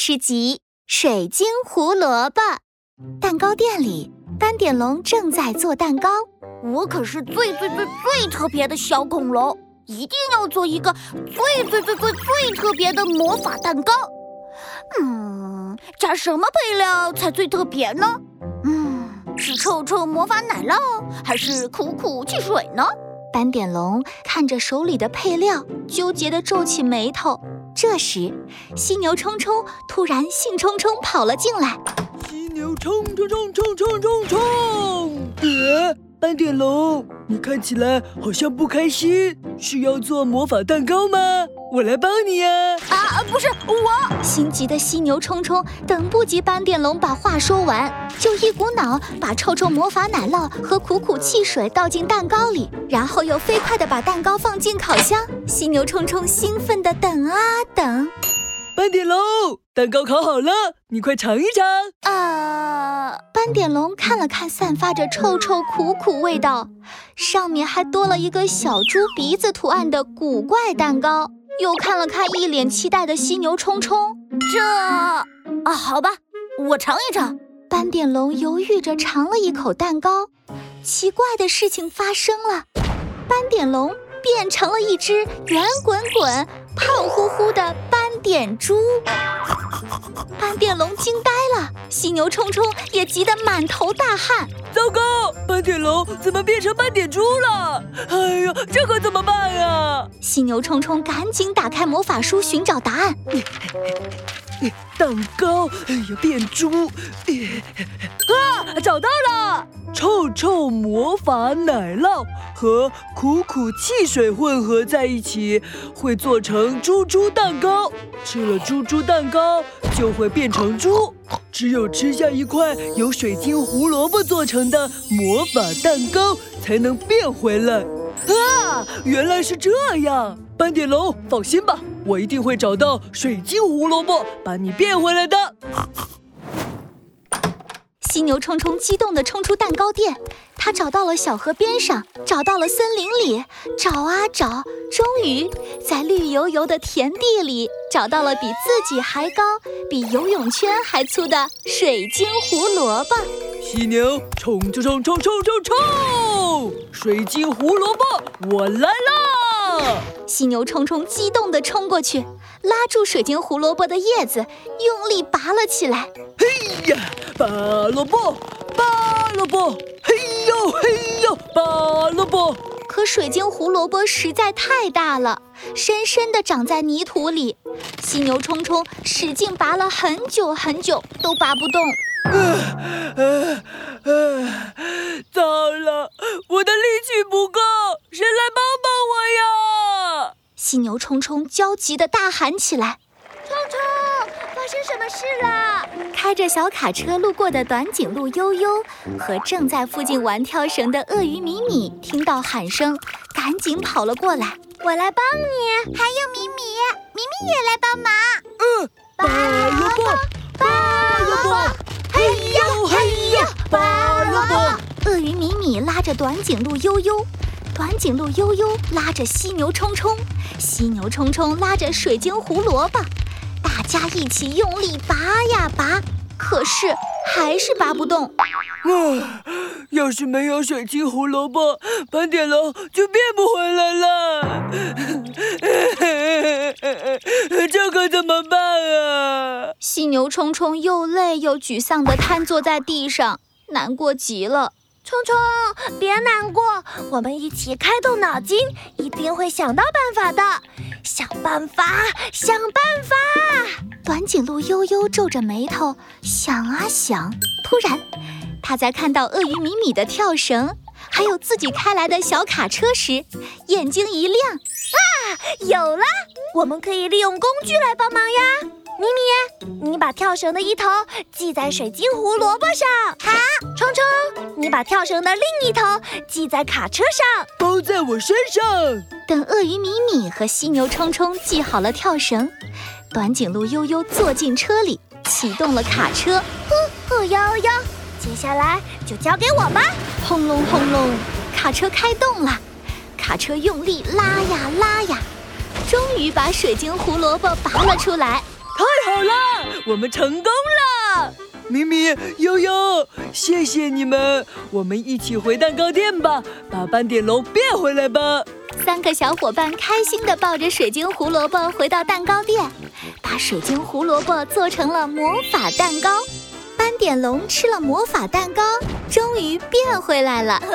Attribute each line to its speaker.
Speaker 1: 十集：水晶胡萝卜。蛋糕店里，斑点龙正在做蛋糕。
Speaker 2: 我可是最最最最特别的小恐龙，一定要做一个最最最最最特别的魔法蛋糕。嗯，加什么配料才最特别呢？嗯，是臭臭魔法奶酪，还是苦苦汽水呢？
Speaker 1: 斑点龙看着手里的配料，纠结地皱起眉头。这时，犀牛冲冲突然兴冲冲跑了进来。
Speaker 3: 犀牛冲冲冲冲冲冲冲！呃，斑点龙，你看起来好像不开心，是要做魔法蛋糕吗？我来帮你呀！
Speaker 2: 啊，不是我！
Speaker 1: 心急的犀牛冲冲等不及斑点龙把话说完，就一股脑把臭臭魔法奶酪和苦苦汽水倒进蛋糕里，然后又飞快地把蛋糕放进烤箱。犀牛冲冲兴奋地等啊等。
Speaker 3: 斑点龙，蛋糕烤好了，你快尝一尝。
Speaker 1: 啊！斑点龙看了看散发着臭臭苦苦味道，上面还多了一个小猪鼻子图案的古怪蛋糕。又看了看一脸期待的犀牛冲冲，
Speaker 2: 这啊，好吧，我尝一尝。
Speaker 1: 斑点龙犹豫着尝了一口蛋糕，奇怪的事情发生了，斑点龙变成了一只圆滚滚、胖乎乎的斑点猪。斑点龙惊呆了，犀牛冲冲也急得满头大汗。
Speaker 3: 糟糕，斑点龙怎么变成斑点猪了？哎呀，这可怎么办呀？
Speaker 1: 犀牛冲冲赶紧打开魔法书寻找答案。
Speaker 3: 蛋糕，哎呀，变猪！啊，找到了！臭臭魔法奶酪和苦苦汽水混合在一起，会做成猪猪蛋糕。吃了猪猪蛋糕就会变成猪。只有吃下一块由水晶胡萝卜做成的魔法蛋糕，才能变回来。啊，原来是这样！斑点龙，放心吧，我一定会找到水晶胡萝卜，把你变回来的。
Speaker 1: 犀牛冲冲激动地冲出蛋糕店，他找到了小河边上，找到了森林里，找啊找，终于在绿油油的田地里找到了比自己还高、比游泳圈还粗的水晶胡萝卜。
Speaker 3: 犀牛冲冲冲冲冲冲冲！水晶胡萝卜，我来啦！
Speaker 1: 犀牛冲冲激动地冲过去，拉住水晶胡萝卜的叶子，用力拔了起来。
Speaker 3: 嘿呀，拔萝卜，拔萝卜，嘿呦嘿呦，拔萝卜。
Speaker 1: 可水晶胡萝卜实在太大了，深深地长在泥土里。犀牛冲冲使劲拔了很久很久，都拔不动。
Speaker 3: 糟了，我的力气不够，谁来帮帮我呀？
Speaker 1: 犀牛冲冲焦急地大喊起来：“
Speaker 2: 冲冲，发生什么事了？”
Speaker 1: 开着小卡车路过的短颈鹿悠悠和正在附近玩跳绳的鳄鱼米米听到喊声，赶紧跑了过来：“
Speaker 2: 我来帮你，还有米米，米米也来帮忙。”
Speaker 3: 嗯，拔萝卜，拔萝卜，嘿呀嘿呀，拔萝卜。
Speaker 1: 鳄鱼米米拉着短颈鹿悠悠，短颈鹿悠悠拉着犀牛冲冲，犀牛冲冲拉着水晶胡萝卜。大家一起用力拔呀拔，可是还是拔不动。
Speaker 3: 啊！要是没有水晶胡萝卜，斑点龙就变不回来了。这可怎么办啊？
Speaker 1: 犀牛冲冲又累又沮丧地瘫坐在地上，难过极了。
Speaker 2: 冲冲，别难过，我们一起开动脑筋，一定会想到办法的。想办法，想办法！
Speaker 1: 短颈鹿悠悠皱着眉头想啊想，突然，他在看到鳄鱼米米的跳绳，还有自己开来的小卡车时，眼睛一亮。
Speaker 2: 啊，有了！我们可以利用工具来帮忙呀。米米，你把跳绳的一头系在水晶胡萝卜上。
Speaker 4: 好，
Speaker 2: 冲冲，你把跳绳的另一头系在卡车上，
Speaker 3: 包在我身上。
Speaker 1: 等鳄鱼米米和犀牛冲冲系好了跳绳，短颈鹿悠悠坐进车里，启动了卡车。
Speaker 2: 呼呼悠悠，接下来就交给我吧。
Speaker 1: 轰隆轰隆，卡车开动了，卡车用力拉呀拉呀，终于把水晶胡萝卜拔了出来。
Speaker 3: 太好了，我们成功了！咪咪、悠悠，谢谢你们！我们一起回蛋糕店吧，把斑点龙变回来吧！
Speaker 1: 三个小伙伴开心地抱着水晶胡萝卜回到蛋糕店，把水晶胡萝卜做成了魔法蛋糕。斑点龙吃了魔法蛋糕，终于变回来了。